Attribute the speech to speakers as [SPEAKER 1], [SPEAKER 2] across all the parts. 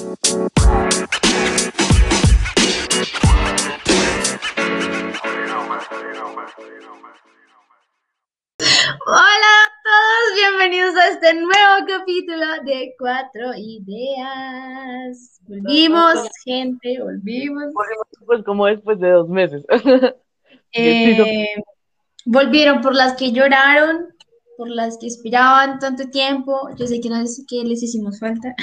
[SPEAKER 1] Hola a todos, bienvenidos a este nuevo capítulo de Cuatro Ideas. Volvimos, gente, volvimos.
[SPEAKER 2] Pues como después de dos meses.
[SPEAKER 1] Eh, volvieron por las que lloraron, por las que esperaban tanto tiempo. Yo sé que, no les, que les hicimos falta,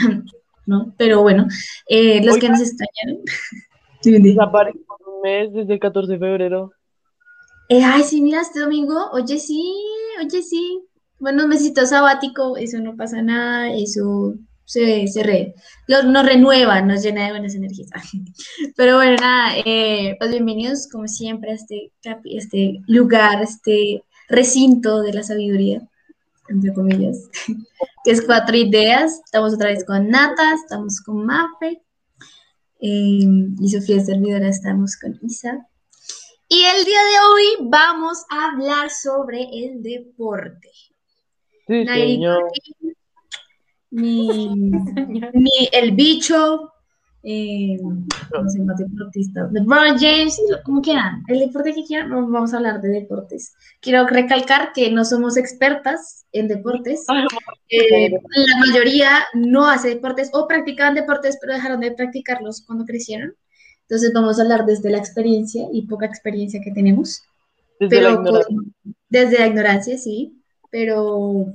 [SPEAKER 1] ¿no? Pero bueno, eh, los que nos extrañaron.
[SPEAKER 2] Desapareció un mes desde el 14 de febrero.
[SPEAKER 1] Eh, ay, sí, mira, este domingo, oye, sí, oye, sí. Bueno, un mesito sabático, eso no pasa nada, eso se, se re- lo- nos renueva, nos llena de buenas energías. Pero bueno, nada, eh, pues bienvenidos como siempre a este, este lugar, este recinto de la sabiduría, entre comillas, que es Cuatro Ideas. Estamos otra vez con Nata, estamos con Mafe, eh, y Sofía Servidora, estamos con Isa. Y el día de hoy vamos a hablar sobre el deporte.
[SPEAKER 2] Sí, señor.
[SPEAKER 1] Mi, mi- el bicho, eh, no sé, más deportista, LeBron James, como quieran, el deporte que quieran, vamos a hablar de deportes. Quiero recalcar que no somos expertas en deportes. Eh, la mayoría no hace deportes o practicaban deportes, pero dejaron de practicarlos cuando crecieron. Entonces vamos a hablar desde la experiencia y poca experiencia que tenemos.
[SPEAKER 2] Desde la
[SPEAKER 1] Pero
[SPEAKER 2] ignorancia.
[SPEAKER 1] con- desde la ignorancia, sí, pero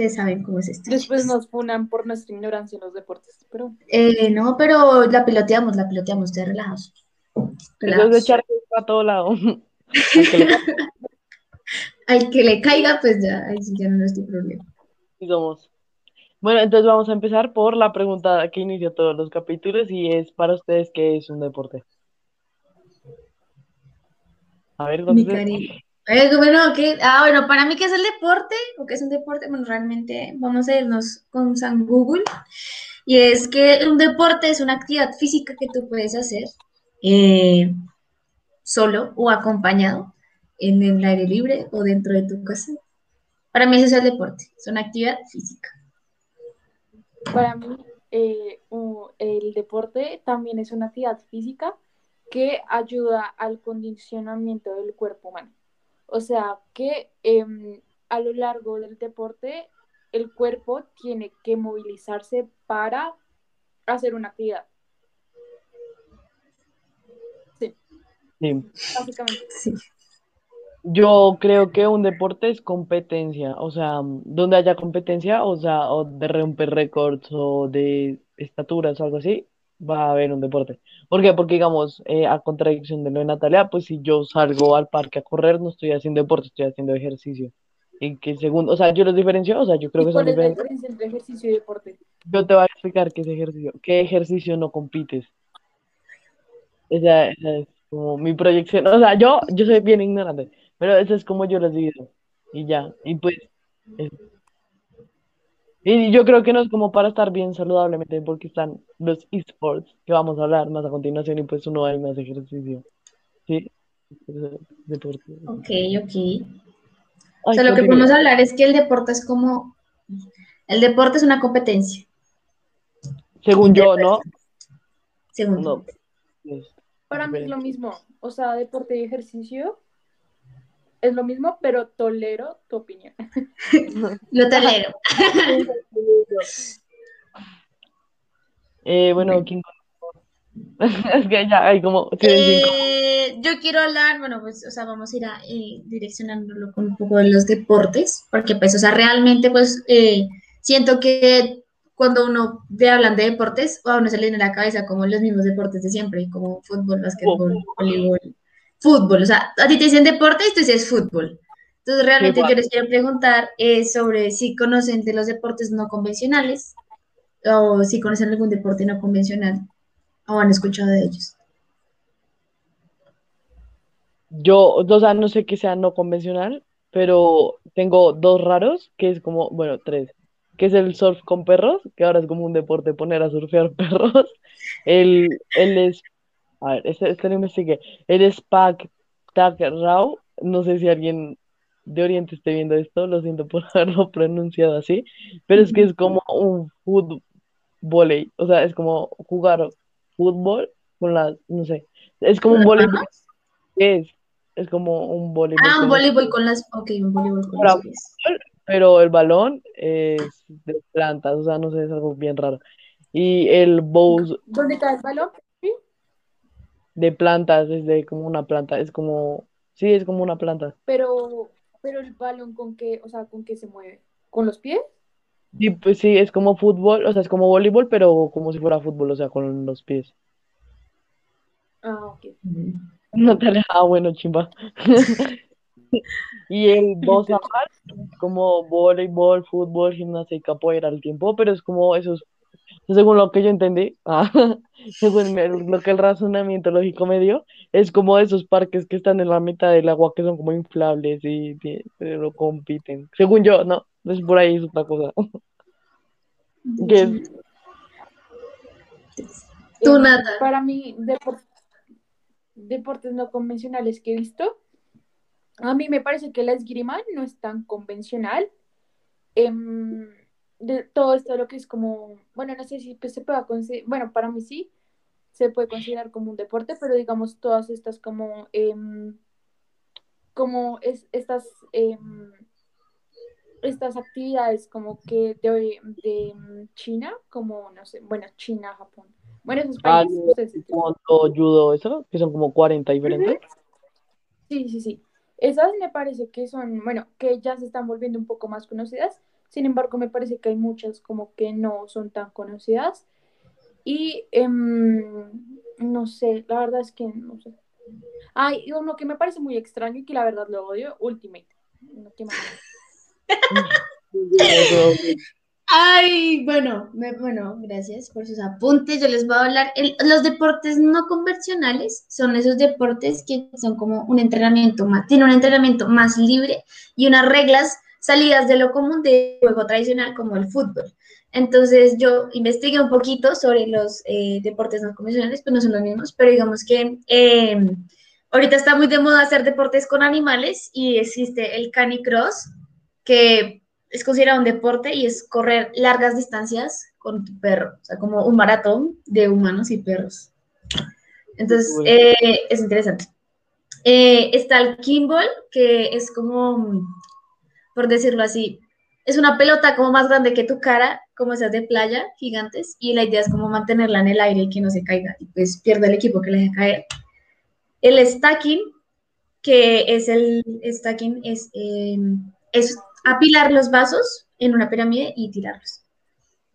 [SPEAKER 1] ustedes saben cómo es esto.
[SPEAKER 3] Después
[SPEAKER 1] chicos.
[SPEAKER 3] nos funan por nuestra ignorancia en los deportes, pero
[SPEAKER 1] Eh, no, pero la piloteamos, la piloteamos, ustedes relajados.
[SPEAKER 2] Es de
[SPEAKER 1] Relajados.
[SPEAKER 2] echar a todo lado. Al que le
[SPEAKER 1] Al que le caiga, pues ya, ahí sí ya no es tu problema.
[SPEAKER 2] somos. Bueno, entonces vamos a empezar por la pregunta que inicia todos los capítulos y es para ustedes, ¿qué es un deporte? A ver,
[SPEAKER 1] Mi
[SPEAKER 2] contesten.
[SPEAKER 1] cari. Eh, bueno. Ah, bueno, para mí, ¿qué es el deporte? ¿O qué es un deporte? Bueno, realmente vamos a irnos con San Google. Y es que un deporte es una actividad física que tú puedes hacer eh, solo o acompañado en el aire libre o dentro de tu casa. Para mí eso es el deporte, es una actividad física.
[SPEAKER 3] para mí eh, el deporte también es una actividad física que ayuda al condicionamiento del cuerpo humano. O sea que em, a lo largo del deporte el cuerpo tiene que movilizarse para hacer una actividad. Sí,
[SPEAKER 2] Sí.
[SPEAKER 3] básicamente.
[SPEAKER 1] Sí.
[SPEAKER 2] Yo creo que un deporte es competencia, o sea, donde haya competencia, o sea, o de romper récords o de estaturas o algo así, va a haber un deporte. ¿Por qué? Porque, digamos, eh, a contradicción de lo de Natalia, pues si yo salgo al parque a correr, no estoy haciendo deporte, estoy haciendo ejercicio. Y que segundo, o sea, yo los diferencio, o sea, yo creo
[SPEAKER 3] ¿Y
[SPEAKER 2] que son
[SPEAKER 3] es la
[SPEAKER 2] diferentes.
[SPEAKER 3] diferencia entre ejercicio y deporte?
[SPEAKER 2] Yo te voy a explicar qué es ejercicio. ¿Qué ejercicio no compites? Esa, esa es como mi proyección. O sea, yo, yo soy bien ignorante, pero eso es como yo los divido. Y ya. Y pues. Y yo creo que no es como para estar bien saludablemente, porque están los esports, que vamos a hablar más a continuación, y pues uno hay más ejercicio. ¿Sí? Deporte.
[SPEAKER 1] Ok, ok.
[SPEAKER 2] Ay,
[SPEAKER 1] O sea, lo que podemos hablar es que el deporte es como, el deporte es una competencia,
[SPEAKER 2] Según yo, ¿no?
[SPEAKER 1] según
[SPEAKER 2] No.
[SPEAKER 3] Para mí es lo mismo, o sea, deporte y ejercicio es lo mismo, pero tolero tu opinión.
[SPEAKER 1] Lo tolero.
[SPEAKER 2] Eh, bueno, ¿quién? Es que ya hay como.
[SPEAKER 1] Eh, yo quiero hablar, bueno, pues, o sea, vamos a ir a, eh, direccionándolo con un poco de los deportes, porque pues, o sea, realmente, pues, eh, siento que cuando uno ve hablan de deportes, a uno se le viene a la cabeza como los mismos deportes de siempre, como fútbol, básquetbol, voleibol, fútbol, o sea, a ti te dicen deporte y tú dices fútbol. Entonces, realmente
[SPEAKER 2] Igual.
[SPEAKER 1] yo les quiero preguntar eh, sobre si conocen de los deportes no convencionales o si conocen algún deporte no convencional o han escuchado de ellos.
[SPEAKER 2] Yo, o sea, no sé qué sea no convencional, pero tengo dos raros, que es como, bueno, tres, que es el surf con perros, que ahora es como un deporte poner a surfear perros. El, el a ver, este, este lo investigué. El es Pak Tak Rao, no sé si alguien de Oriente esté viendo esto, lo siento por haberlo pronunciado así, pero es que es como un fútbol. O sea, es como jugar fútbol con las, no sé, es como un voleibol.
[SPEAKER 1] Ajá.
[SPEAKER 2] Es, es como un voleibol.
[SPEAKER 1] Ah, un
[SPEAKER 2] las-
[SPEAKER 1] voleibol con las. Ok, un voleibol con pies.
[SPEAKER 2] pero el balón es de plantas, o sea, no sé, es algo bien raro. Y el bows
[SPEAKER 3] ¿Dónde está el balón?
[SPEAKER 2] De plantas es de como una planta, es como, sí, es como una planta.
[SPEAKER 3] Pero, pero el balón con qué, o sea, con qué se mueve, ¿con los pies?
[SPEAKER 2] Sí, pues sí, es como fútbol, o sea, es como voleibol, pero como si fuera fútbol, o sea, con los pies.
[SPEAKER 3] Ah, ok.
[SPEAKER 2] No te ah, bueno, chimba. Y el bosa como voleibol, fútbol, gimnasia y capoeira al tiempo, pero es como esos, según lo que yo entendí, ah, según me- lo que el razonamiento lógico me dio, es como esos parques que están en la mitad del agua que son como inflables y, y- pero compiten. Según yo, no, es por ahí, es otra cosa. ¿Qué es?
[SPEAKER 1] Tú,
[SPEAKER 3] Em,
[SPEAKER 1] Nata.
[SPEAKER 3] Para mí, depor- deportes no convencionales que he visto, a mí me parece que la esgrima no es tan convencional. Em, de todo esto lo que es como, bueno, no sé si pues, se pueda considerar, bueno, para mí sí, se puede considerar como un deporte, pero digamos todas estas como, em, como es, estas, em, estas actividades como que de, de China, como, no sé, bueno, China, Japón. Bueno, esos
[SPEAKER 2] Ah,
[SPEAKER 3] países,
[SPEAKER 2] yo-
[SPEAKER 3] ustedes
[SPEAKER 2] Cuando judo, eso, que son como 40 diferentes.
[SPEAKER 3] Sí, sí, sí. Esas me parece que son, bueno, que ya se están volviendo un poco más conocidas. Sin embargo, me parece que hay muchas como que no son tan conocidas. Y em, no sé, la verdad es que no sé. Hay uno que me parece muy extraño y que la verdad lo odio, Ultimate. No, qué.
[SPEAKER 2] Eso,
[SPEAKER 1] Ay, bueno, me- bueno, gracias por sus apuntes. Yo les voy a hablar. el- los deportes no convencionales son esos deportes que son como un entrenamiento más, tienen un entrenamiento más libre y unas reglas salidas de lo común de juego tradicional como el fútbol. Entonces yo investigué un poquito sobre los eh, deportes no convencionales, pues no son los mismos, pero digamos que eh, ahorita está muy de moda hacer deportes con animales y existe el canicross, que es considerado un deporte y es correr largas distancias con tu perro, o sea, como un maratón de humanos y perros. Entonces, eh, es interesante. Eh, está el kimball, que es como, por decirlo así, es una pelota como más grande que tu cara, como esas de playa, gigantes, y la idea es como mantenerla en el aire y que no se caiga, y pues pierde el equipo que la deja caer. El stacking, que es el stacking, es, eh, es apilar los vasos en una pirámide y tirarlos.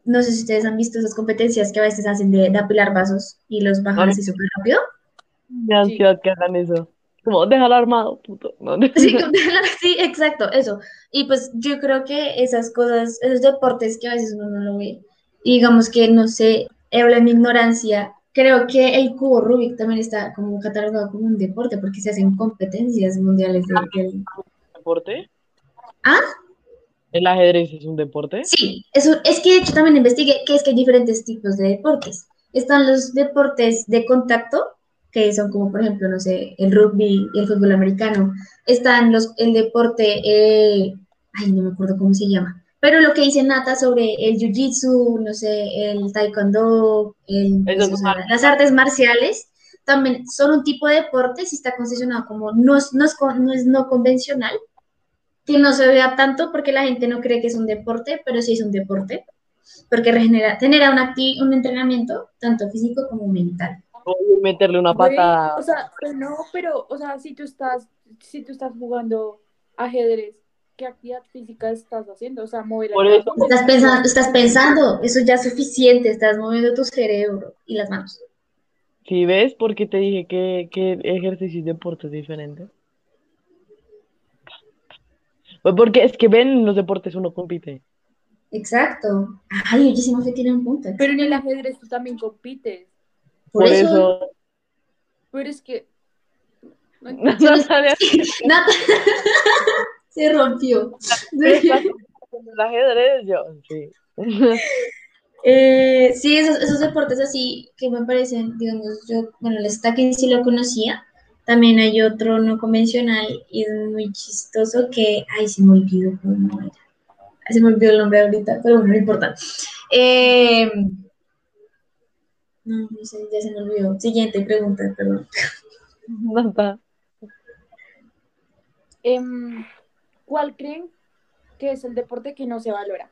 [SPEAKER 1] No sé si ustedes han visto esas competencias que a veces hacen de, de apilar vasos y los bajan
[SPEAKER 2] A mí-
[SPEAKER 1] así súper rápido.
[SPEAKER 2] Me ansiedad que hagan eso. Como, déjalo armado, puto. No,
[SPEAKER 1] Sí, como- sí, exacto, eso. Y pues yo creo que esas cosas, esos deportes que a veces uno no lo ve, y digamos que, no sé, hablo en mi ignorancia, creo que el cubo Rubik también está como catalogado como un deporte porque se hacen competencias mundiales de- del...
[SPEAKER 2] ¿Deporte?
[SPEAKER 1] ¿Ah?
[SPEAKER 2] ¿El ajedrez es un deporte?
[SPEAKER 1] Sí, eso es que de hecho también investigué que es que hay diferentes tipos de deportes. Están los deportes de contacto, que son como por ejemplo, no sé, el rugby y el fútbol americano. Están los, el deporte, eh, ay, no me acuerdo cómo se llama, pero lo que dice Nata sobre el jiu-jitsu, no sé, el taekwondo, el, las artes marciales, también son un tipo de deporte, si está concesionado como no es, no es, no es no convencional, que no se vea tanto porque la gente no cree que es un deporte, pero sí es un deporte, porque regenera, genera un, acti- un entrenamiento tanto físico como mental.
[SPEAKER 2] Meterle una
[SPEAKER 3] Güey,
[SPEAKER 2] patada.
[SPEAKER 3] o sea, pero no, pero, o sea, si tú estás, si tú estás jugando ajedrez, ¿qué actividad física estás haciendo? O sea, mover
[SPEAKER 2] Por eso-
[SPEAKER 1] Estás pensando, estás pensando, eso ya es suficiente, estás moviendo tu cerebro y las manos.
[SPEAKER 2] Si ves, porque te dije que, que ejercicio y deporte es diferente. Pues porque es que ven, en los deportes uno compite.
[SPEAKER 1] Exacto. Ay, oye, si no se tiene un punto.
[SPEAKER 3] Pero en el ajedrez tú también compites.
[SPEAKER 1] Por,
[SPEAKER 2] Por
[SPEAKER 1] eso,
[SPEAKER 2] eso.
[SPEAKER 3] Pero es que. no
[SPEAKER 2] Natalia,
[SPEAKER 1] Nata, se rompió.
[SPEAKER 2] ¿estás con el ajedrez? Yo, sí.
[SPEAKER 1] Eh, sí, esos, esos deportes así que me parecen, digamos, yo, bueno, el stacking sí lo conocía, también hay otro no convencional y es muy chistoso que, ay, se me olvidó cómo era, se me olvidó el nombre ahorita, pero bueno, no importa. Eh, No, no sé, ya se me olvidó. Siguiente pregunta, perdón.
[SPEAKER 2] Nada.
[SPEAKER 3] Em, ¿Cuál creen que es el deporte que no se valora?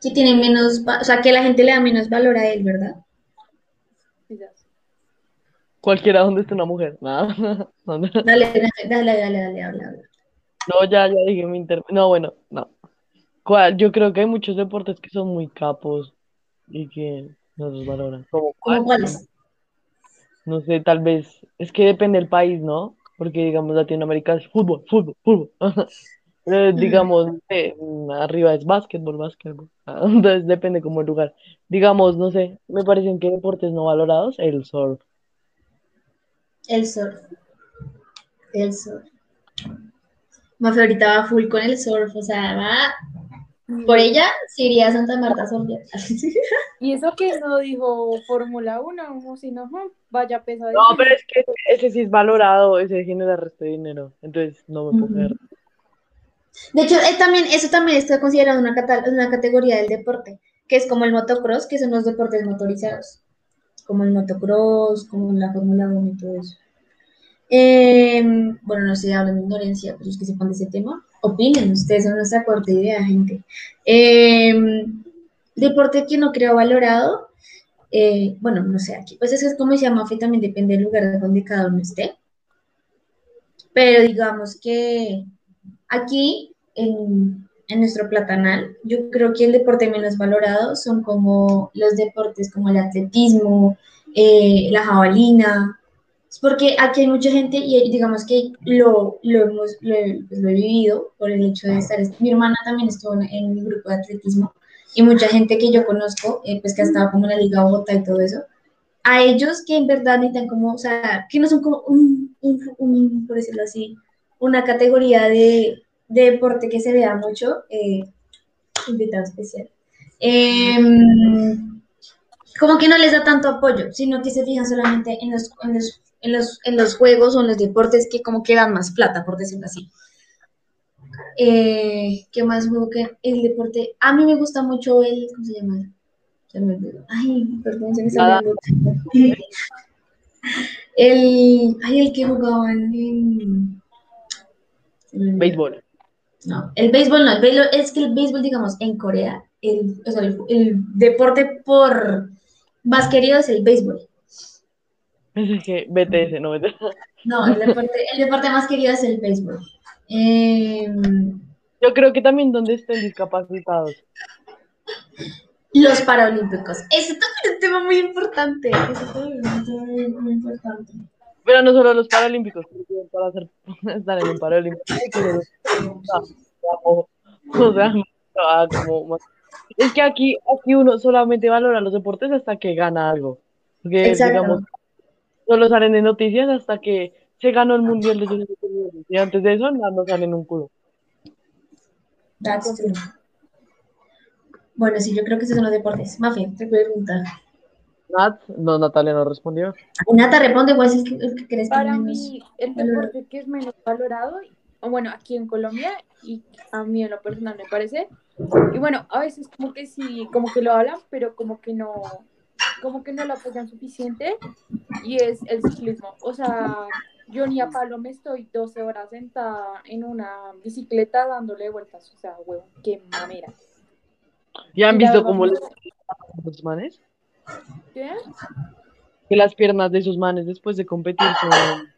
[SPEAKER 1] Que tiene menos, o sea, que la gente le da menos valor a él, ¿verdad?
[SPEAKER 3] Quizás.
[SPEAKER 2] Cualquiera donde esté una mujer. Nada. No, no.
[SPEAKER 1] Dale, dale, dale, dale, dale, habla, habla.
[SPEAKER 2] No, ya, ya dije mi inter... No, bueno, no. ¿Cuál? Yo creo que hay muchos deportes que son muy capos y que no los valoran. ¿Cómo
[SPEAKER 1] ¿Cómo
[SPEAKER 2] cuál?
[SPEAKER 1] cuáles?
[SPEAKER 2] No sé, tal vez. Es que depende del país, ¿no? Porque, digamos, Latinoamérica es fútbol, fútbol, fútbol. Pero, digamos, mm, arriba es básquetbol, básquetbol. Entonces depende como el lugar. Digamos, no sé, me parecen que deportes no valorados, el surf.
[SPEAKER 1] El surf. El surf. Mafe ahorita va full con el surf, o sea, va. Por ella se iría a Santa Marta a surfear.
[SPEAKER 3] Y eso que no dijo Fórmula 1, como si no, vaya pesado.
[SPEAKER 2] No, pero es que ese sí es valorado, ese genera resto de dinero. Entonces no me puedo creer.
[SPEAKER 1] De hecho, eh, también, eso también está considerado una, una categoría del deporte, que es como el motocross, que son los deportes motorizados, como el motocross, como la Fórmula 1 y todo eso. Eh, bueno, no sé, hablan de ignorancia, pero es que sepan de ese tema. Opinen, ustedes son nuestra corta idea, gente. Eh, deporte que no creo valorado, eh, bueno, no sé, aquí, pues eso es como se llama, Fe, también depende del lugar donde cada uno esté. Pero digamos que Aquí, en, en nuestro platanal, yo creo que el deporte menos valorado son como los deportes como el atletismo, eh, la jabalina. Es porque aquí hay mucha gente y digamos que lo, lo, hemos, lo, pues, lo he vivido por el hecho de estar. Mi hermana también estuvo en, en mi grupo de atletismo y mucha gente que yo conozco, eh, pues que ha estado como en la Liga Bogotá y todo eso. A ellos que en verdad necesitan como, o sea, que no son como un, un, un, por decirlo así, una categoría de, de deporte que se vea mucho, eh, invitado especial. Em, como que no les da tanto apoyo, sino que se fijan solamente en los, en los, en los, en los juegos o en los deportes que como que dan más plata, por decirlo así. Eh, ¿qué más juego que el deporte? A mí me gusta mucho el, ¿cómo se llama? Me olvidó. Ay, perdón, se me olvidando. El, ay, el que jugaban en...
[SPEAKER 2] Béisbol.
[SPEAKER 1] No, el béisbol no, el béisbol, es que el béisbol, digamos, en Corea, el, o sea, el, el deporte por más querido es el béisbol.
[SPEAKER 2] Pensé que BTS, no BTS.
[SPEAKER 1] No, el deporte, el deporte más querido es el béisbol. Eh,
[SPEAKER 2] Yo creo que también donde estén discapacitados.
[SPEAKER 1] los Paralímpicos. Ese también es un tema muy importante. Ese también es un tema muy, muy importante.
[SPEAKER 2] Pero no solo los paralímpicos, para hacer, estar en un paralímpico. o sea, ah, como más- Es que aquí, aquí uno solamente valora los deportes hasta que gana algo. Porque,
[SPEAKER 1] Exacto.
[SPEAKER 2] digamos, solo salen en noticias hasta que se ganó el mundial de. Y antes de eso, no, no salen un culo.
[SPEAKER 1] That's true. Bueno, sí, yo creo que esos son los deportes. Mafe, te pregunta.
[SPEAKER 2] Nat, no, Natalia no respondió.
[SPEAKER 1] Nata, responde cuál es que, que crees que
[SPEAKER 3] Para
[SPEAKER 1] menos-
[SPEAKER 3] mí, el deporte que es menos valorado, o bueno, aquí en Colombia, y a mí en lo personal me parece, y bueno, a veces como que sí, como que lo hablan, pero como que no, como que no lo apoyan suficiente, y es el ciclismo. O sea, yo ni a palo me estoy 12 horas sentada en una bicicleta dándole vueltas, o sea, huevo, qué mamera.
[SPEAKER 2] ¿Ya han
[SPEAKER 3] la
[SPEAKER 2] visto cómo les los manes?
[SPEAKER 3] ¿Qué?
[SPEAKER 2] Que las piernas de esos manes después de competir son...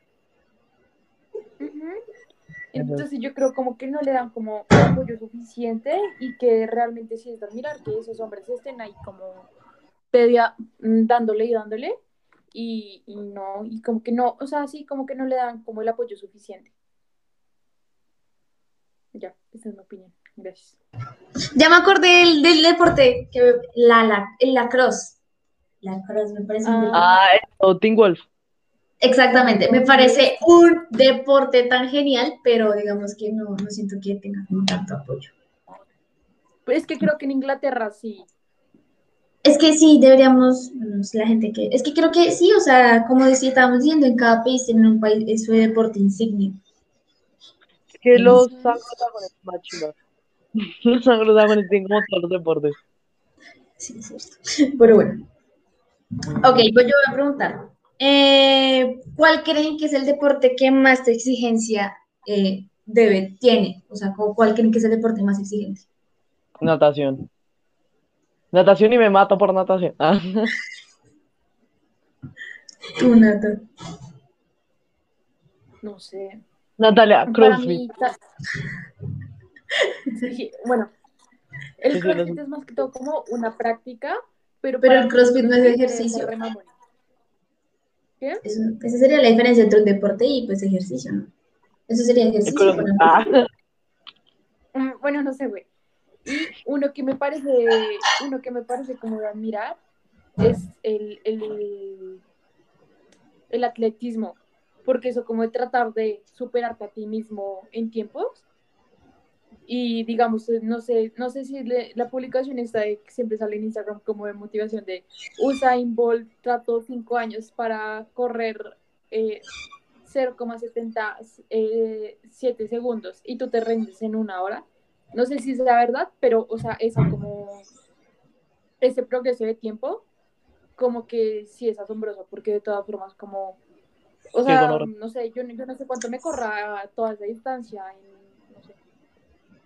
[SPEAKER 3] Entonces yo creo como que no le dan como apoyo suficiente y que realmente sí es de admirar que esos hombres estén ahí como pedia, mm, dándole y dándole y, y no, y como que no, o sea, sí, como que no le dan como el apoyo suficiente. Ya, esa es mi opinión. Gracias.
[SPEAKER 1] Ya me acordé del, del deporte, que la, la, el lacrosse. Lacrosse, me parece un
[SPEAKER 3] Ah.
[SPEAKER 1] deporte.
[SPEAKER 2] Ah, Wolf.
[SPEAKER 1] Exactamente, me parece un deporte tan genial, pero digamos que no, no siento que tenga como tanto apoyo.
[SPEAKER 3] Pero es que creo que en Inglaterra sí.
[SPEAKER 1] Es que sí, deberíamos, la gente que, es que creo que sí, o sea, como decía, estábamos diciendo, en cada país tiene un país, es su deporte insignia.
[SPEAKER 2] Que los anglosajones más chidos. Los anglosajones tienen como todos los deportes.
[SPEAKER 1] Sí, es cierto. Pero bueno. Ok, pues yo voy a preguntar. Eh, ¿Cuál creen que es el deporte que más exigencia eh, debe, tiene? O sea, ¿cu- ¿cuál creen que es el deporte más exigente?
[SPEAKER 2] Natación. Natación y me mato por natación. Ah,
[SPEAKER 1] Tú, Nata.
[SPEAKER 3] No sé.
[SPEAKER 2] Natalia,
[SPEAKER 3] Para
[SPEAKER 2] CrossFit.
[SPEAKER 3] mí, ta- Sí, bueno, el
[SPEAKER 2] Sí, sí, los-
[SPEAKER 3] CrossFit es más que todo como una práctica, pero,
[SPEAKER 1] el CrossFit no es ejercicio.
[SPEAKER 3] ¿Qué?
[SPEAKER 1] Eso- esa sería la diferencia entre un deporte y pues ejercicio, ¿no? Eso sería ejercicio.
[SPEAKER 2] Ah,
[SPEAKER 3] Mm, Bueno, no sé, güey. Y uno que me parece, uno que me parece como de admirar es el, el, el atletismo, porque eso como de tratar de superarte a ti mismo en tiempos. Y digamos, no sé, no sé si la publicación está de que siempre sale en Instagram como de motivación de Usain Bolt trató cinco años para correr eh, 0,77 eh, segundos y tú te rendes en una hora. No sé si es la verdad, pero, o sea, esa como, ese progreso de tiempo, como que sí es asombroso, porque de todas formas, como, o sea, no sé, yo, yo no sé cuánto me corra toda esa distancia, en, no sé,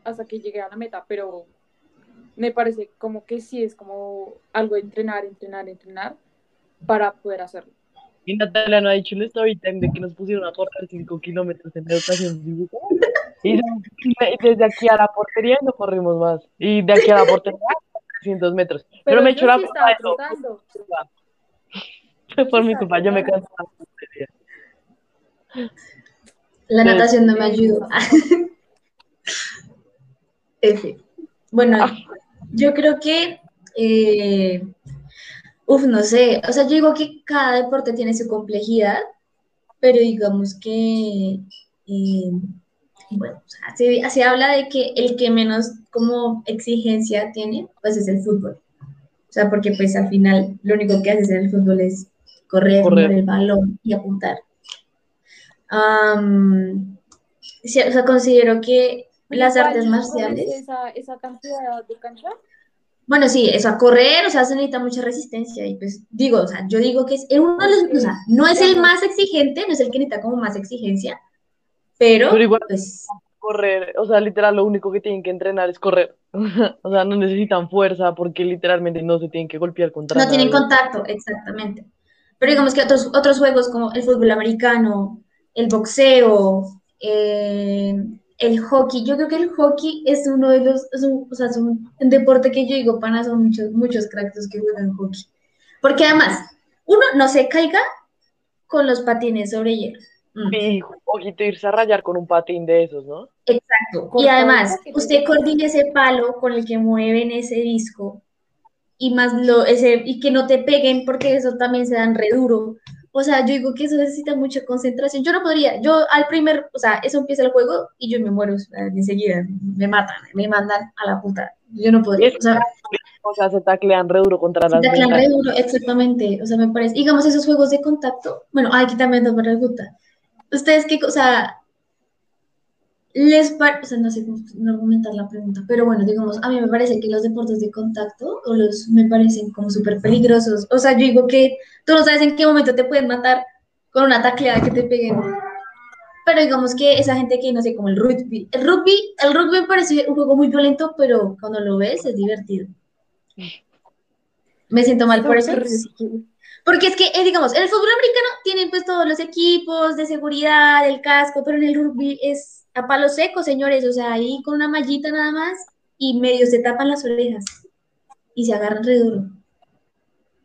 [SPEAKER 3] hasta que llegue a la meta, pero me parece como que sí es como algo de entrenar, entrenar, entrenar para poder hacerlo.
[SPEAKER 2] Y Natalia no ha dicho el story time de que nos pusieron a correr 5 kilómetros en educación física. Y desde aquí a la portería no corrimos más. Y de aquí a la portería, 300 metros. Pero, me
[SPEAKER 3] yo
[SPEAKER 2] echó la culpa de por mi culpa, yo me en la portería.
[SPEAKER 1] La natación no me ayudó. F. Bueno, yo creo que, eh, uf, no sé, o sea, yo digo que cada deporte tiene su complejidad, pero digamos que, eh, bueno, o sea, se, se habla de que el que menos como exigencia tiene, pues es el fútbol. O sea, porque pues al final lo único que haces en el fútbol es correr,
[SPEAKER 2] Correr.
[SPEAKER 1] mover el balón y apuntar. Sí, o sea, considero que las artes
[SPEAKER 3] ¿corres
[SPEAKER 1] marciales,
[SPEAKER 3] Esa, esa cantidad de cancha?
[SPEAKER 1] bueno, sí, eso a correr, o sea, se necesita mucha resistencia y pues digo, o sea, yo digo que es uno de los, o sea, no es el más exigente, no es el que necesita como más exigencia, pero,
[SPEAKER 2] Pero igual-
[SPEAKER 1] pues
[SPEAKER 2] Correr, o sea, literal, lo único que tienen que entrenar es correr. O sea, no necesitan fuerza porque literalmente no se tienen que golpear contra
[SPEAKER 1] no tienen contacto, exactamente. Pero digamos que otros, otros juegos como el fútbol americano, el boxeo, eh, el hockey, yo creo que el hockey es uno de los, es un, o sea, es un, un deporte que yo digo, pana, son muchos, muchos cracks que juegan hockey. Porque además, uno no se caiga con los patines sobre hielo. Mm.
[SPEAKER 2] Y ojito irse a rayar con un patín de esos, ¿no?
[SPEAKER 1] Exacto. Y además, usted coordina ese palo con el que mueven ese disco y más lo ese y que no te peguen porque eso también se dan re duro. O sea, yo digo que eso necesita mucha concentración. Yo no podría, yo al primer, o sea, eso empieza el juego y yo me muero enseguida, me matan, me mandan a la puta. Yo no podría, o sea,
[SPEAKER 2] O sea, se taclean re duro contra
[SPEAKER 1] se
[SPEAKER 2] las
[SPEAKER 1] taclean re duro, exactamente. O sea, me parece, digamos, esos juegos de contacto, bueno, ay, aquí también me pregunta. Ustedes qué, o sea, les par- o sea, no sé cómo no argumentar la pregunta, pero bueno, digamos, a mí me parece que los deportes de contacto o los me parecen como súper peligrosos. O sea, yo digo que tú no sabes en qué momento te pueden matar con una tacleada que te peguen. Pero digamos que esa gente que no sé, como el rugby. El rugby, el rugby me parece un juego muy violento, pero cuando lo ves es divertido. Me siento mal por eso. Porque es que, eh, digamos, en el fútbol americano tienen pues todos los equipos de seguridad, el casco, pero en el rugby es a palo seco, señores, o sea, ahí con una mallita nada más y medio se tapan las orejas y se agarran re.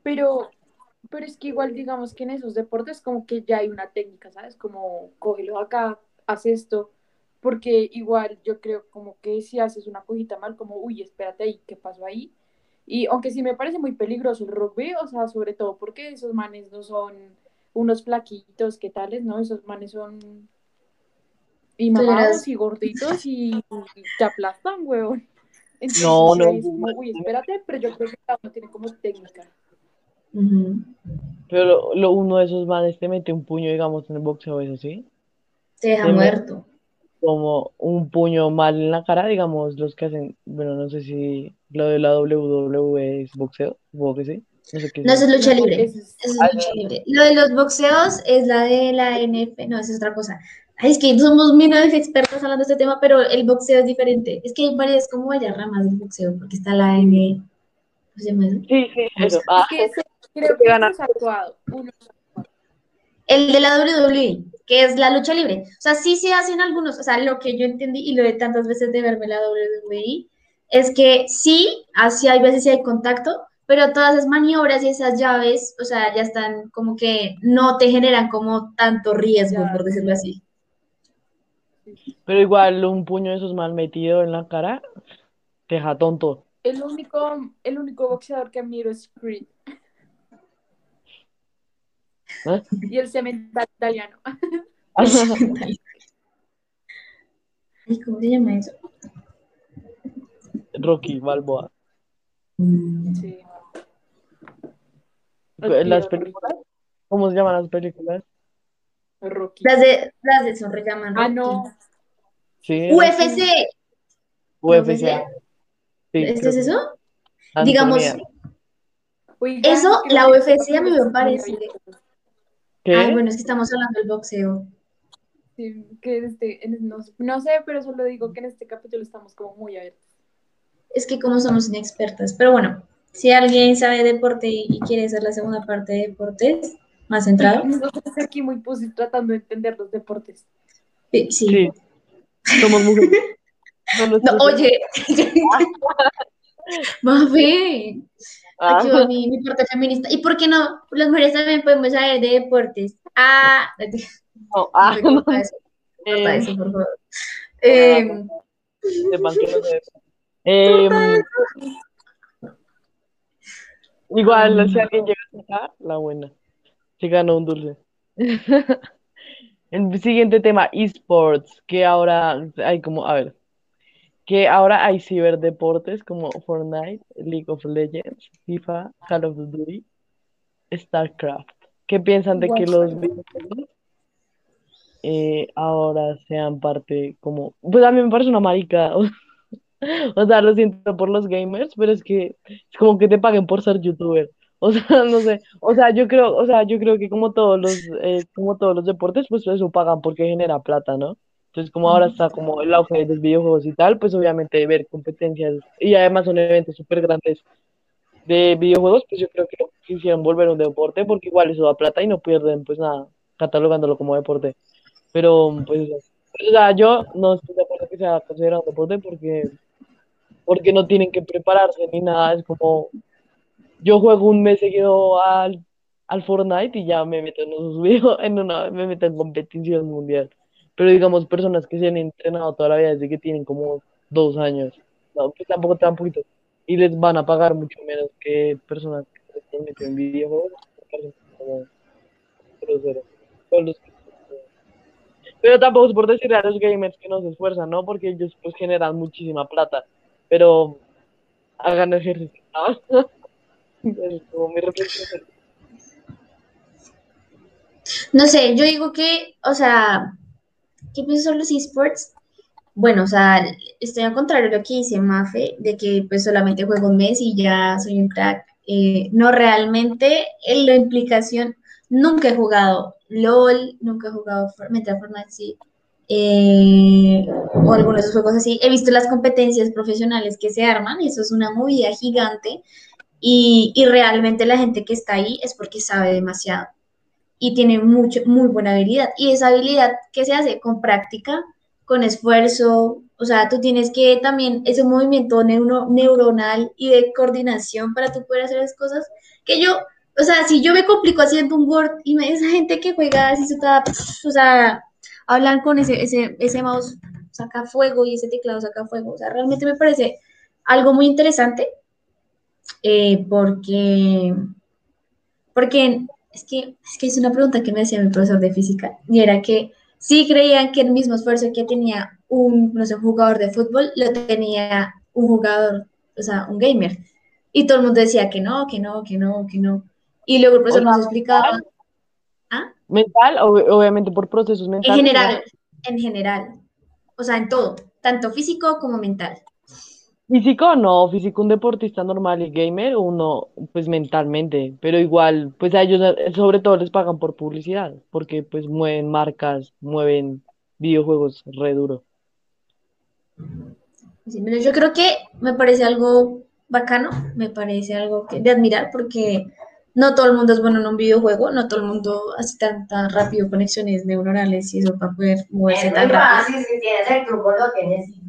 [SPEAKER 3] Pero, pero es que igual digamos que en esos deportes como que ya hay una técnica, ¿sabes? Como cógelo acá, haz esto, porque igual yo creo como que si haces una cosita mal, como, uy, espérate ahí, ¿qué pasó ahí? Y aunque sí me parece muy peligroso el rugby, o sea, sobre todo porque esos manes no son unos flaquitos, ¿qué tales? ¿No? Esos manes son y mamados y gorditos y, y te aplastan, huevón. Entonces,
[SPEAKER 2] No, no.
[SPEAKER 3] es como, uy, espérate, pero yo creo que cada uno tiene como técnica.
[SPEAKER 2] Pero lo, lo- uno de esos manes te mete un puño, digamos, en el boxeo, eso sí.
[SPEAKER 1] Te deja muerto.
[SPEAKER 2] Como un puño mal en la cara, digamos, los que hacen, bueno, no sé si lo de la WWE es boxeo, supongo que sí. No sé qué
[SPEAKER 1] No, eso es lucha
[SPEAKER 3] No,
[SPEAKER 1] libre.
[SPEAKER 3] es-
[SPEAKER 1] Eso es
[SPEAKER 2] Ah,
[SPEAKER 1] lucha libre. Lo de los boxeos es la de la NF, no, esa es otra cosa. Ay, es que somos menos expertos hablando de este tema, pero el boxeo es diferente. Es que hay varias, como varias ramas del boxeo, porque está la N, ¿cómo se llama eso?
[SPEAKER 2] Sí, sí, eso.
[SPEAKER 1] sé.
[SPEAKER 2] Ah,
[SPEAKER 3] Es que ese- creo que
[SPEAKER 2] gana.
[SPEAKER 3] es actuado. Uno
[SPEAKER 1] El de la WWE, que es la lucha libre. O sea, sí se hacen algunos, o sea, lo que yo entendí y lo de tantas veces de verme la WWE, es que sí, así hay veces sí hay contacto, pero todas esas maniobras y esas llaves, o sea, ya están como que no te generan como tanto riesgo,
[SPEAKER 3] Ya,
[SPEAKER 1] por decirlo así.
[SPEAKER 2] pero igual un puño de esos mal metido en la cara, te deja tonto.
[SPEAKER 3] El único, el único boxeador que admiro es Creed.
[SPEAKER 2] ¿Eh?
[SPEAKER 3] Y el cemental italiano.
[SPEAKER 1] ¿cómo se llama eso?
[SPEAKER 2] Rocky Balboa.
[SPEAKER 1] Mm,
[SPEAKER 3] Sí.
[SPEAKER 2] Las películas, ¿cómo se llaman las películas?
[SPEAKER 3] Rocky.
[SPEAKER 1] Las de, las de son rellaman
[SPEAKER 3] Ah,
[SPEAKER 1] Rocky.
[SPEAKER 3] no.
[SPEAKER 2] Sí,
[SPEAKER 1] UFC.
[SPEAKER 2] UFC. Sí,
[SPEAKER 1] ¿Esto
[SPEAKER 2] creo
[SPEAKER 1] es eso? Digamos, Eso, la UFC
[SPEAKER 3] este
[SPEAKER 1] a mí me parece-.
[SPEAKER 2] ¿Qué?
[SPEAKER 1] Ay, bueno, es que estamos hablando del boxeo.
[SPEAKER 3] Sí, que este, en- no, no sé, pero solo digo que en este capítulo estamos como muy abiertos.
[SPEAKER 1] Es que como somos inexpertas. Pero bueno, si alguien sabe deporte y, quiere hacer la segunda parte de deportes, más centrado,
[SPEAKER 3] Nosotros aquí muy pusis tratando de entender los deportes.
[SPEAKER 1] sí. sí.
[SPEAKER 2] Sí. Somos mujeres. No,
[SPEAKER 1] oye, Mafe, aquí va mi, mi parte feminista. ¿Y por qué no? Las mujeres también podemos saber de deportes. Ah,
[SPEAKER 2] no, ah,
[SPEAKER 1] no, eso,
[SPEAKER 2] eh,
[SPEAKER 1] eso, por favor. Eh,
[SPEAKER 2] sé. Eh, igual, si alguien llega hasta acá, la buena. Se ganó un dulce. El siguiente tema, esports, que ahora hay como, a ver, que ahora hay ciberdeportes como Fortnite, League of Legends, FIFA, Call of Duty, StarCraft. ¿Qué piensan de que los videojuegos eh, ahora sean parte como, pues a mí me parece una marica, o sea, lo siento por los gamers, pero es que es como que te paguen por ser youtuber. O sea, no sé, o sea, yo creo, o sea, yo creo que como todos los, eh, como todos los deportes, pues eso pagan porque genera plata, ¿no? Entonces, como ahora está como el auge de los videojuegos y tal, pues obviamente ver competencias y además son eventos súper grandes de videojuegos, pues yo creo que quisieran volver un deporte porque igual eso da plata y no pierden pues nada catalogándolo como deporte. Pero pues, o sea, yo no estoy de acuerdo que sea considerado un deporte porque, porque no tienen que prepararse ni nada, es como yo juego un mes seguido al, al Fortnite y ya me meto en esos videos, en una, me meto en competición mundial. Pero digamos, personas que se han entrenado toda la vida desde que tienen como dos años, no, pues tampoco tan poquito, y les van a pagar mucho menos que personas que se meten en videojuegos, que- Pero tampoco es por decirle a los gamers que no se esfuerzan, ¿no? Porque ellos pues generan muchísima plata, pero hagan ejercicio. ¿no?
[SPEAKER 1] No sé, yo digo que, o sea, ¿qué pienso sobre los esports? Bueno, o sea, estoy al contrario de lo que dice Mafe, de que pues solamente juego un mes y ya soy un crack. Eh, no realmente, en la implicación, nunca he jugado LOL, nunca he jugado Fortnite, Fortnite sí, eh, o algunos juegos así. He visto las competencias profesionales que se arman y eso es una movida gigante y, y realmente la gente que está ahí es porque sabe demasiado y tiene mucho, muy buena habilidad. Y esa habilidad que se hace con práctica, con esfuerzo, o sea, tú tienes que también, es un movimiento neuro- neuronal y de coordinación para tú poder hacer las cosas, que yo, o sea, si yo me complico haciendo un Word y me, esa gente que juega así, su ta- o sea, hablan con ese, ese, ese mouse, saca fuego y ese teclado saca fuego, o sea, realmente me parece algo muy interesante, eh, porque, porque es que, es que es una pregunta que me hacía mi profesor de física, y era que sí creían que el mismo esfuerzo que tenía un, no sé, un jugador de fútbol, lo tenía un jugador, o sea, un gamer. Y todo el mundo decía que no, que no, que no, que no. Y luego el profesor
[SPEAKER 2] O
[SPEAKER 1] nos explicaba, ¿ah?
[SPEAKER 2] Mental, ob- obviamente por procesos
[SPEAKER 1] En
[SPEAKER 2] mentales.
[SPEAKER 1] general, en general. o sea, en todo, tanto físico como mental.
[SPEAKER 2] Físico no, físico un deportista normal y gamer, uno pues mentalmente, pero igual, pues a ellos eh, sobre todo les pagan por publicidad, porque pues mueven marcas, mueven videojuegos re duro.
[SPEAKER 1] Sí, pero yo creo que me parece algo bacano, me parece algo que, de admirar, porque no todo el mundo es bueno en un videojuego, no todo el mundo hace tan, tan rápido conexiones neuronales y eso para poder moverse
[SPEAKER 4] Es
[SPEAKER 1] tan rápido.
[SPEAKER 4] fácil, si tienes el truco lo tienes.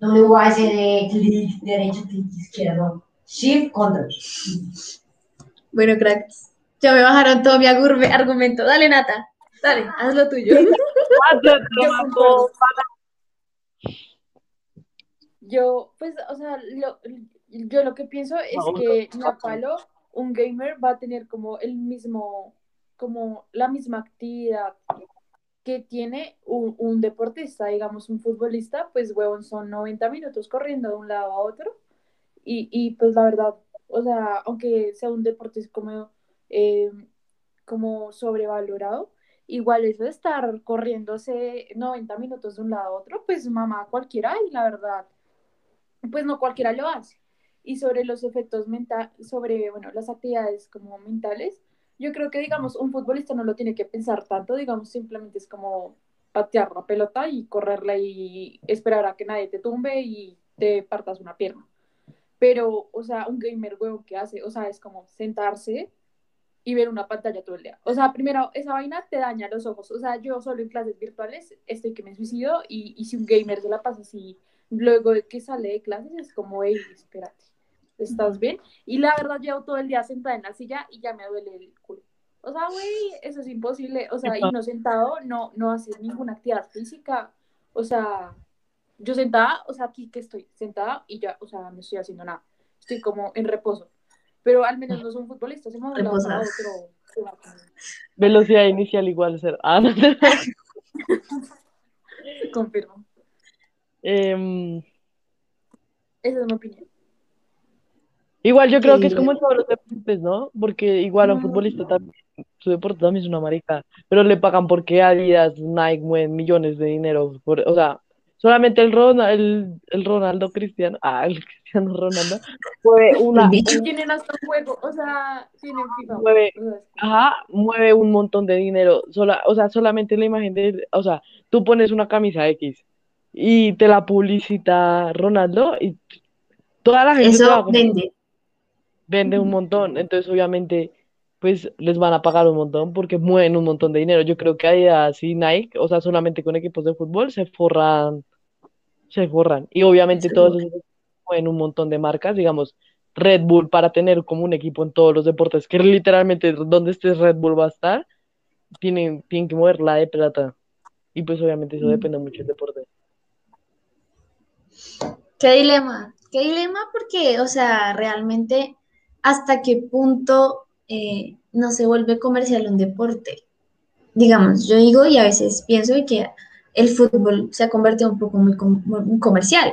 [SPEAKER 4] WASD, clic derecho, clic izquierdo. Shift, control.
[SPEAKER 1] Bueno, cracks, ya me bajaron todo mi agurbe- argumento. Dale, Nata, dale, haz lo tuyo.
[SPEAKER 3] Yo pues, o sea, lo- yo lo que pienso es que
[SPEAKER 2] vamos.
[SPEAKER 3] a palo un gamer va a tener como el mismo, como la misma actividad que tiene un, un deportista, digamos, un futbolista, pues, huevón, son 90 minutos corriendo de un lado a otro. Y, y pues la verdad, o sea, aunque sea un deporte como, eh, como sobrevalorado, igual eso de estar corriéndose 90 minutos de un lado a otro, pues mamá, cualquiera, y la verdad, pues no cualquiera lo hace. Y sobre los efectos mentales, sobre, bueno, las actividades como mentales, yo creo que, digamos, un futbolista no lo tiene que pensar tanto, digamos, simplemente es como patear la pelota y correrla y esperar a que nadie te tumbe y te partas una pierna. Pero, o sea, un gamer huevo que hace, o sea, es como sentarse y ver una pantalla todo el día. O sea, primero, esa vaina te daña los ojos. O sea, yo solo en clases virtuales estoy que me suicido y, y si un gamer se la pasa así, luego de que sale de clases es como, hey, espérate, ¿estás bien? Y la verdad, llevo todo el día sentada en la silla y ya me duele el culo. O sea, güey, eso es imposible. O sea, y no sentado, no, no haces ninguna actividad física. O sea, yo sentada, o sea, aquí que estoy sentada y ya, o sea, no estoy haciendo nada. Estoy como en reposo. Pero al menos no son futbolistas, se mueven de un lado para otro.
[SPEAKER 2] Velocidad inicial igual cero. Ah, no.
[SPEAKER 3] Confirmo.
[SPEAKER 2] Em,
[SPEAKER 3] Esa es mi opinión.
[SPEAKER 2] Igual yo creo que es como en todos los deportes, ¿no? Porque igual a un futbolista también, su deporte también es una marica, pero le pagan porque Adidas, Nike mueven millones de dinero. por- o sea, solamente el, Ron- el, el Ronaldo Cristiano, ah, el Cristiano Ronaldo, fue una,
[SPEAKER 3] tienen hasta un juego, o sea, tienen FIFA.
[SPEAKER 2] Mueve. Ajá, mueve un montón de dinero. Sola, o sea, solamente la imagen de, o sea, tú pones una camisa X y te la publicita Ronaldo y toda la gente te va a
[SPEAKER 1] Eso vende.
[SPEAKER 2] Vende un montón. Entonces, obviamente, pues les van a pagar un montón porque mueven un montón de dinero. Yo creo que Adidas y Nike, o sea, solamente con equipos de fútbol se forran, se forran. Y obviamente todos esos equipos mueven un montón de marcas, digamos. Red Bull para tener como un equipo en todos los deportes, que literalmente donde estés Red Bull va a estar, tienen, tienen que mover la de plata. Y pues obviamente eso depende mucho del deporte.
[SPEAKER 1] Qué dilema, qué dilema porque, o sea, realmente hasta qué punto eh, no se vuelve comercial un deporte. Digamos, yo digo y a veces pienso que el fútbol se ha convertido un poco muy, com- muy comercial,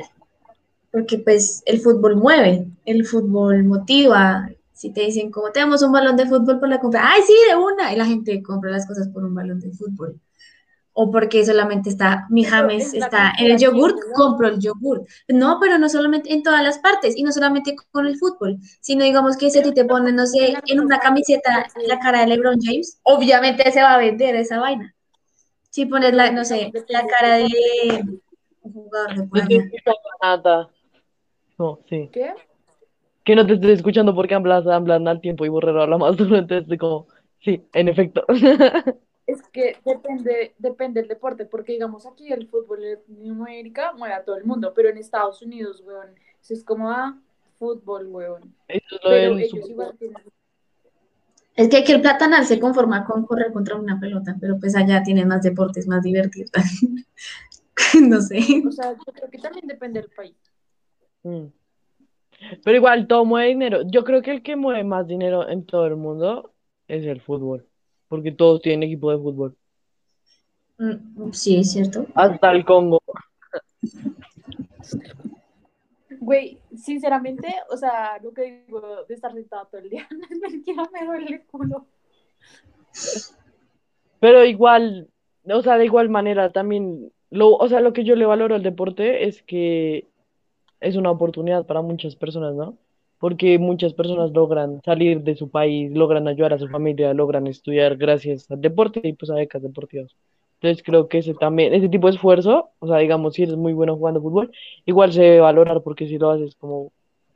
[SPEAKER 1] porque pues el fútbol mueve, el fútbol motiva. Si te dicen, como tenemos un balón de fútbol por la compra, ¡ay, sí, de una! Y la gente compra las cosas por un balón de fútbol. O porque solamente está, mi James está en el yogurt, compro el yogurt. No, pero no solamente en todas las partes, y no solamente con el fútbol, sino digamos que si a ti te ponen, no sé, en una camiseta la cara de LeBron James, obviamente se va a vender esa vaina. Si pones la, no sé, la cara de un jugador de
[SPEAKER 2] nada. No, sí.
[SPEAKER 3] ¿Qué?
[SPEAKER 2] Que no te estoy escuchando porque hablas, hablan al tiempo y Borrero habla más duro, entonces estoy como, sí, en efecto.
[SPEAKER 3] Es que depende, depende del deporte, porque digamos aquí el fútbol en América mueve a todo el mundo, pero en Estados Unidos, weón, eso es como ah, fútbol, weón.
[SPEAKER 2] Eso es lo
[SPEAKER 3] Pero ellos
[SPEAKER 2] Super
[SPEAKER 3] igual tienen.
[SPEAKER 1] Es que aquí el platanal se conforma con correr contra una pelota, pero pues allá tienen más deportes, más divertidos. No sé.
[SPEAKER 3] O sea, yo creo que también depende del país.
[SPEAKER 2] Mm. Pero igual todo mueve dinero. Yo creo que el que mueve más dinero en todo el mundo es el fútbol, porque todos tienen equipo de fútbol.
[SPEAKER 1] Mm, Sí, es cierto.
[SPEAKER 2] Hasta el Congo.
[SPEAKER 3] Güey, sinceramente, o sea, lo que digo de estar sentado todo el día, mentira, me duele el culo.
[SPEAKER 2] Pero igual, o sea, de igual manera también, lo, o sea, lo que yo le valoro al deporte es que es una oportunidad para muchas personas, ¿no? Porque muchas personas logran salir de su país, logran ayudar a su familia, logran estudiar gracias al deporte y pues a becas deportivas. Entonces creo que ese también, ese tipo de esfuerzo, o sea, digamos, si eres muy bueno jugando fútbol, igual se debe valorar porque si lo haces como,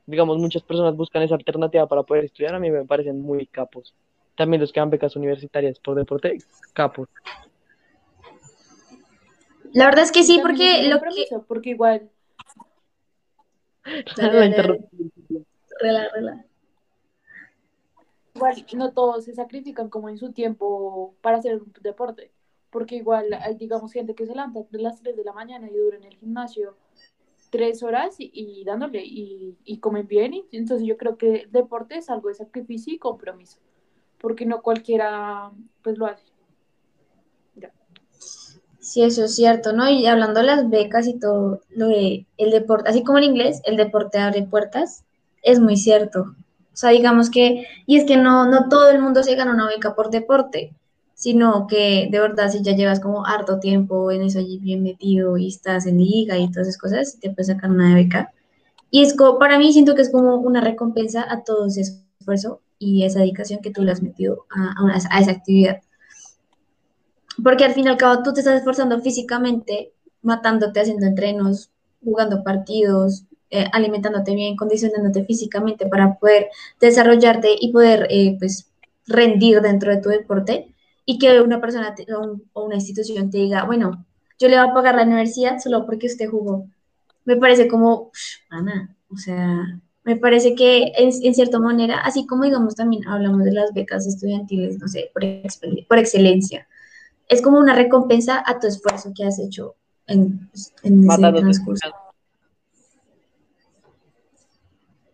[SPEAKER 2] digamos, muchas personas buscan esa alternativa para poder estudiar, a mí me parecen muy capos. También los que dan becas universitarias por deporte, capos.
[SPEAKER 1] La verdad es que sí, porque lo que...
[SPEAKER 3] porque igual,
[SPEAKER 1] Dale, dale, dale. Rela, rela.
[SPEAKER 3] igual no todos se sacrifican como en su tiempo para hacer un deporte, porque igual hay, digamos, gente que se levanta de las 3 de la mañana y dura en el gimnasio tres horas y, y dándole y, y comen bien, y entonces yo creo que deporte es algo de sacrificio y compromiso, porque no cualquiera pues lo hace. Ya.
[SPEAKER 1] Sí, eso es cierto, ¿no? Y hablando de las becas y todo, lo de el deporte, así como en inglés, el deporte abre puertas, es muy cierto. O sea, digamos que, y es que no, no todo el mundo se gana una beca por deporte, sino que de verdad si ya llevas como harto tiempo en eso allí bien metido y estás en liga y todas esas cosas, te puedes sacar una beca. Y es como, para mí siento que es como una recompensa a todo ese esfuerzo y esa dedicación que tú le has metido a, a a esa actividad. Porque al fin y al cabo tú te estás esforzando físicamente, matándote, haciendo entrenos, jugando partidos, eh, alimentándote bien, condicionándote físicamente para poder desarrollarte y poder eh, pues rendir dentro de tu deporte y que una persona te- o, un- o una institución te diga, bueno, yo le voy a pagar la universidad solo porque usted jugó. Me parece como, pana, o sea, me parece que en, en cierta manera, así como digamos también hablamos de las becas estudiantiles, no sé, por, por excelencia es como una recompensa a tu esfuerzo que has hecho en, pues, en ese transcurso.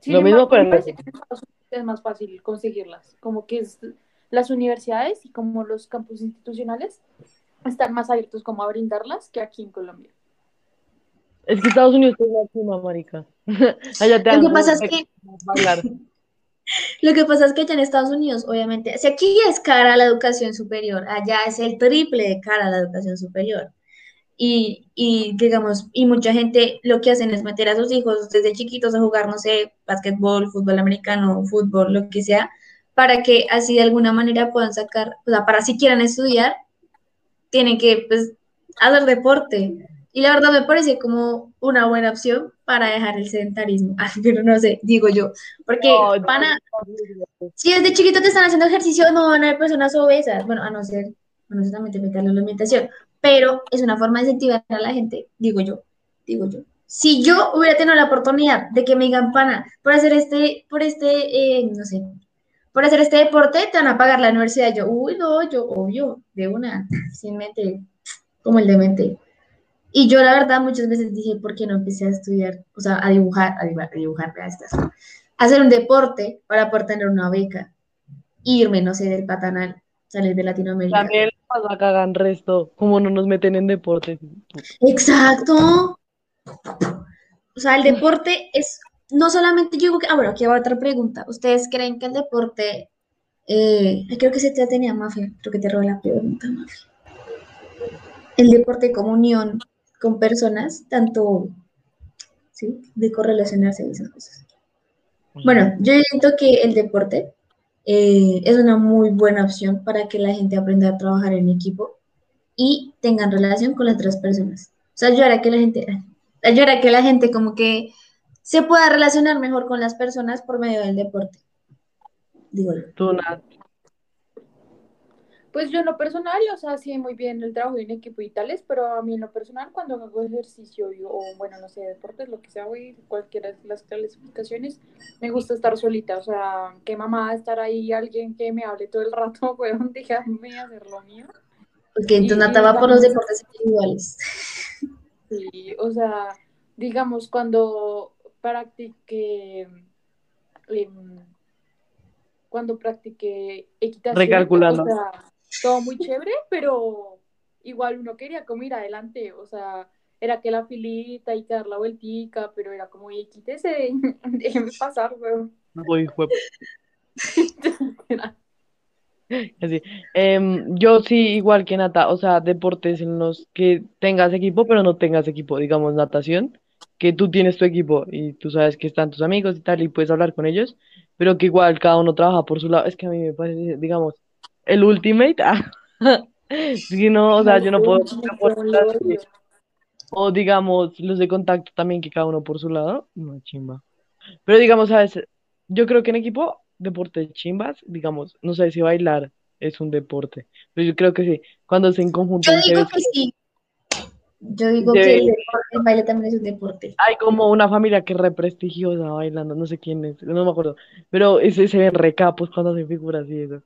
[SPEAKER 2] Lo mismo
[SPEAKER 3] parece que en Estados Unidos es más fácil conseguirlas, como que es, las universidades y como los campus institucionales están más abiertos como a brindarlas que aquí en Colombia.
[SPEAKER 2] Es que Estados Unidos es la cima, marica. Allá te
[SPEAKER 1] Lo que pasa es que, lo que pasa es que allá en Estados Unidos, obviamente, si aquí es cara la educación superior, allá es el triple de cara la educación superior. Y, y digamos, y mucha gente lo que hacen es meter a sus hijos desde chiquitos a jugar, no sé, básquetbol, fútbol americano, fútbol, lo que sea, para que así de alguna manera puedan sacar, o sea, para si quieran estudiar, tienen que pues, hacer deporte. Y la verdad me parece como una buena opción para dejar el sedentarismo. Ah, pero no sé, digo yo, porque
[SPEAKER 2] No, no,
[SPEAKER 1] pana,
[SPEAKER 2] no.
[SPEAKER 1] si desde chiquito te están haciendo ejercicio, no van a haber personas obesas. Bueno, a no ser, bueno, eso también te mete a la alimentación, pero es una forma de incentivar a la gente, digo yo, digo yo. Si yo hubiera tenido la oportunidad de que me digan, pana, por hacer este, por este, eh, no sé, por hacer este deporte, te van a pagar la universidad. Yo, uy, no, yo, obvio, de una, sin mente, como el demente. Y yo, la verdad, muchas veces dije, ¿por qué no empecé a estudiar? O sea, a dibujar, a dibujar, a dibujar, vea estas, a hacer un deporte para poder tener una beca, irme, no sé, del Patanal, salir de Latinoamérica.
[SPEAKER 2] También cagan resto, como no nos meten en deportes.
[SPEAKER 1] Exacto. O sea, el deporte es, no solamente, yo digo que, ah, bueno, aquí va otra pregunta. ¿Ustedes creen que el deporte, eh, creo que se te tenía Mafia, creo que te robé la pregunta, Mafia. El deporte como unión con personas, tanto, ¿sí? De correlacionarse y esas cosas. Bueno, yo siento que el deporte eh, es una muy buena opción para que la gente aprenda a trabajar en equipo y tengan relación con las otras personas. O sea, ayudar a que la gente, ayudar a que la gente como que se pueda relacionar mejor con las personas por medio del deporte. Digo.
[SPEAKER 2] Tú, Nat,
[SPEAKER 3] Pues yo en lo personal, o sea, sí, muy bien el trabajo en equipo y tales, pero a mí en lo personal, cuando hago ejercicio yo- o, bueno, no sé, deportes, lo que sea, güey, cualquiera de las clasificaciones, me gusta estar solita, o sea, qué mamá estar ahí, alguien que me hable todo el rato, weón, déjame hacer lo mío.
[SPEAKER 1] Porque entonces Nata va por los deportes individuales.
[SPEAKER 3] Sí, o sea, digamos, cuando practiqué, em, cuando practiqué equitación,
[SPEAKER 2] Recalculando.
[SPEAKER 3] o sea, todo muy chévere, pero igual uno quería como ir adelante, o sea, era que la filita y que dar la vueltica, pero era como, y quítese, déjeme pasar, weón.
[SPEAKER 2] Uy, jue- Así. Em, yo sí, igual que Nata, o sea, deportes en los que tengas equipo, pero no tengas equipo, digamos natación, que tú tienes tu equipo y tú sabes que están tus amigos y tal, y puedes hablar con ellos, pero que igual cada uno trabaja por su lado. Es que a mí me parece, digamos, el ultimate, ah, sí, no, o sea, yo no puedo, o digamos, los de contacto también, que cada uno por su lado, no, chimba. Pero digamos, ¿sabes? Yo creo que en equipo, deporte de chimbas, digamos, no sé si bailar es un deporte, pero yo creo que sí. Cuando se en conjunto
[SPEAKER 1] Yo digo que sí. Yo digo
[SPEAKER 2] de-
[SPEAKER 1] que el, deporte, el baile también es un deporte.
[SPEAKER 2] hay como una familia que es re prestigiosa bailando, no sé quién es, no me acuerdo, pero ese se ven recapos cuando hacen figuras y eso.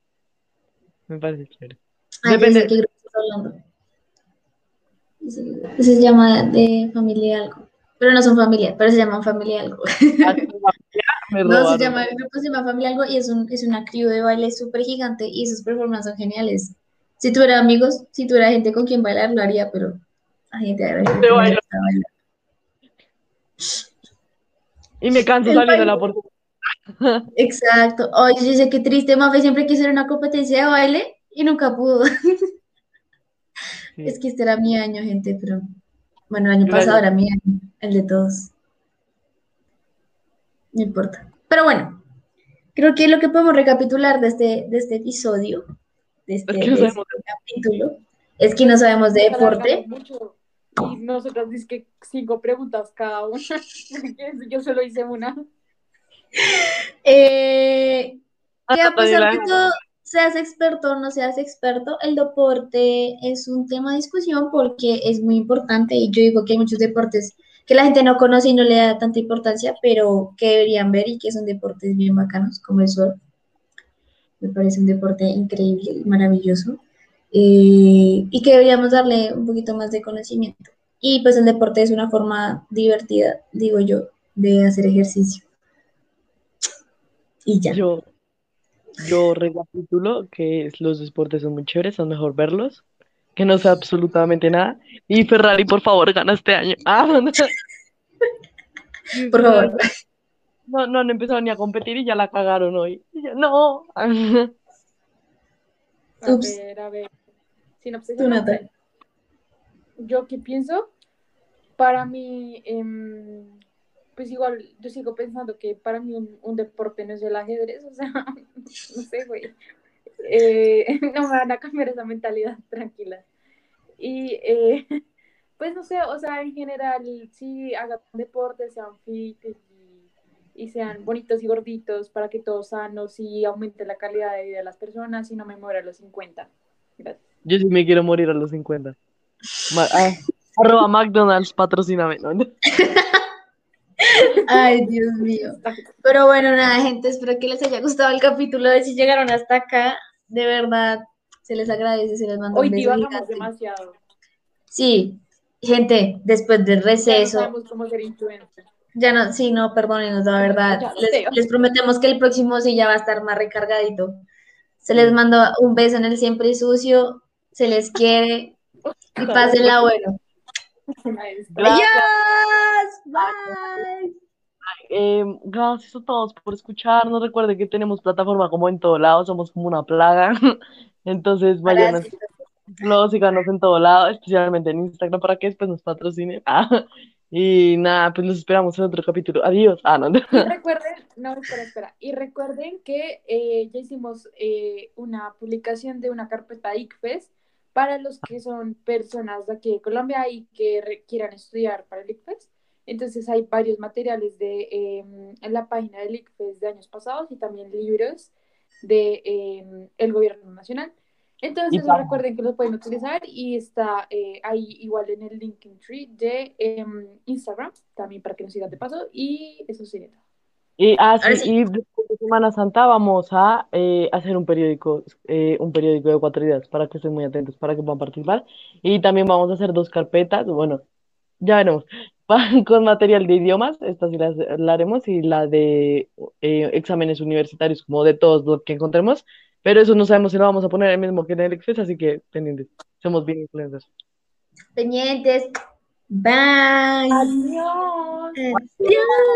[SPEAKER 2] Me parece chévere.
[SPEAKER 1] Ah,
[SPEAKER 2] Depende,
[SPEAKER 1] sé qué grupo estás hablando. Se llama de familia algo. Pero no son familia, pero se llaman familia algo.
[SPEAKER 2] a mi familia me
[SPEAKER 1] No, se llama, el grupo se llama familia algo y es, un, es una crew de baile súper gigante y sus performances son geniales. Si tuviera amigos, si tuviera gente con quien bailar, lo haría, pero hay gente, que no bailar.
[SPEAKER 2] y me canso saliendo de la puerta.
[SPEAKER 1] Exacto. Oye, yo sé qué triste, Mafe siempre quiso hacer una competencia de baile y nunca pudo.
[SPEAKER 2] Sí,
[SPEAKER 1] Es que este era mi año, gente, pero bueno, el año pasado era mi año, el de todos. No importa. Pero bueno, creo que lo que podemos recapitular de este, de este episodio, de
[SPEAKER 2] Es
[SPEAKER 1] este,
[SPEAKER 2] que no
[SPEAKER 1] de este
[SPEAKER 2] sabemos.
[SPEAKER 1] capítulo, es que no sabemos de deporte.
[SPEAKER 3] mucho. Y nosotros dice que cinco preguntas cada una. Yo solo hice una.
[SPEAKER 1] Eh, que a pesar de todo, seas experto o no seas experto, el deporte es un tema de discusión porque es muy importante y yo digo que hay muchos deportes que la gente no conoce y no le da tanta importancia, pero que deberían ver y que son deportes bien bacanos, como el surf. Me parece un deporte increíble y maravilloso eh, y que deberíamos darle un poquito más de conocimiento. Y pues el deporte es una forma divertida, digo yo, de hacer ejercicio. Y ya.
[SPEAKER 2] Yo, yo recapitulo que es- los deportes son muy chéveres, son mejor verlos, que no sé absolutamente nada. Y Ferrari, por favor, gana este año. Ah, no,
[SPEAKER 1] Por favor.
[SPEAKER 2] no, no han empezado ni a competir y ya la cagaron hoy. Yo, no.
[SPEAKER 3] A
[SPEAKER 1] Ups.
[SPEAKER 3] ver, a ver. Sinopsis.
[SPEAKER 1] Tú, Nata.
[SPEAKER 3] Yo qué pienso, para mí, em, pues igual, yo sigo pensando que para mí un, un deporte no es el ajedrez, o sea, no sé, güey. Eh, no me van a cambiar esa mentalidad, tranquila. Y eh, pues no sé, o sea, en general, sí hagan deporte, sean fit y, y sean bonitos y gorditos para que todos sanos y aumente la calidad de vida de las personas y no me muera a los 50. Gracias.
[SPEAKER 2] Yo sí me quiero morir a los 50. Ma- ah, arroba McDonald's, patrocíname. ¿no?
[SPEAKER 1] Ay, Dios mío. Pero bueno, nada, gente, espero que les haya gustado el capítulo. De si llegaron hasta acá, de verdad, se les agradece, se les manda
[SPEAKER 3] Hoy
[SPEAKER 1] un beso gigante.
[SPEAKER 3] demasiado.
[SPEAKER 1] Sí, gente, después del
[SPEAKER 3] Ya no
[SPEAKER 1] receso,
[SPEAKER 3] sabemos cómo ser influencer.
[SPEAKER 1] ya no, sí, no, perdónenos, la verdad. Les, prometemos que el próximo sí ya va a estar más recargadito. Se les manda un beso en el siempre sucio, se les quiere y pásenla bueno.
[SPEAKER 2] Gracias.
[SPEAKER 1] Adiós, bye.
[SPEAKER 2] Eh, gracias a todos por escucharnos. Recuerden que tenemos plataforma como en todos lados, somos como una plaga. Entonces vayan seguirnos, síganos en todo lado, especialmente en Instagram para que después nos patrocinen. Ah, y nada, pues los esperamos en otro capítulo. Adiós. Ah, no.
[SPEAKER 3] Y recuerden, no, espera, espera. Y recuerden que eh, ya hicimos eh, una publicación de una carpeta ICFES para los que son personas de aquí de Colombia y que quieran estudiar para el ICFES. Entonces hay varios materiales de, eh, en la página del ICFES de años pasados y también libros de eh, el gobierno nacional. Entonces
[SPEAKER 2] páginas.
[SPEAKER 3] recuerden que los pueden utilizar y está eh, ahí igual en el linking tree de em, Instagram, también para que nos sigan de paso. Y eso sería todo.
[SPEAKER 2] Y, ah, sí, y después de Semana Santa vamos a eh, hacer un periódico, eh, un periódico de cuatro ideas para que estén muy atentos, para que puedan participar. Y también vamos a hacer dos carpetas, bueno, ya veremos, con material de idiomas, estas sí las la haremos, y la de eh, exámenes universitarios, como de todos los que encontremos. Pero eso no sabemos si lo vamos a poner el mismo que en el Express, así que pendientes. Somos bien influencers.
[SPEAKER 1] Pendientes. Bye.
[SPEAKER 3] Adiós.
[SPEAKER 1] Adiós.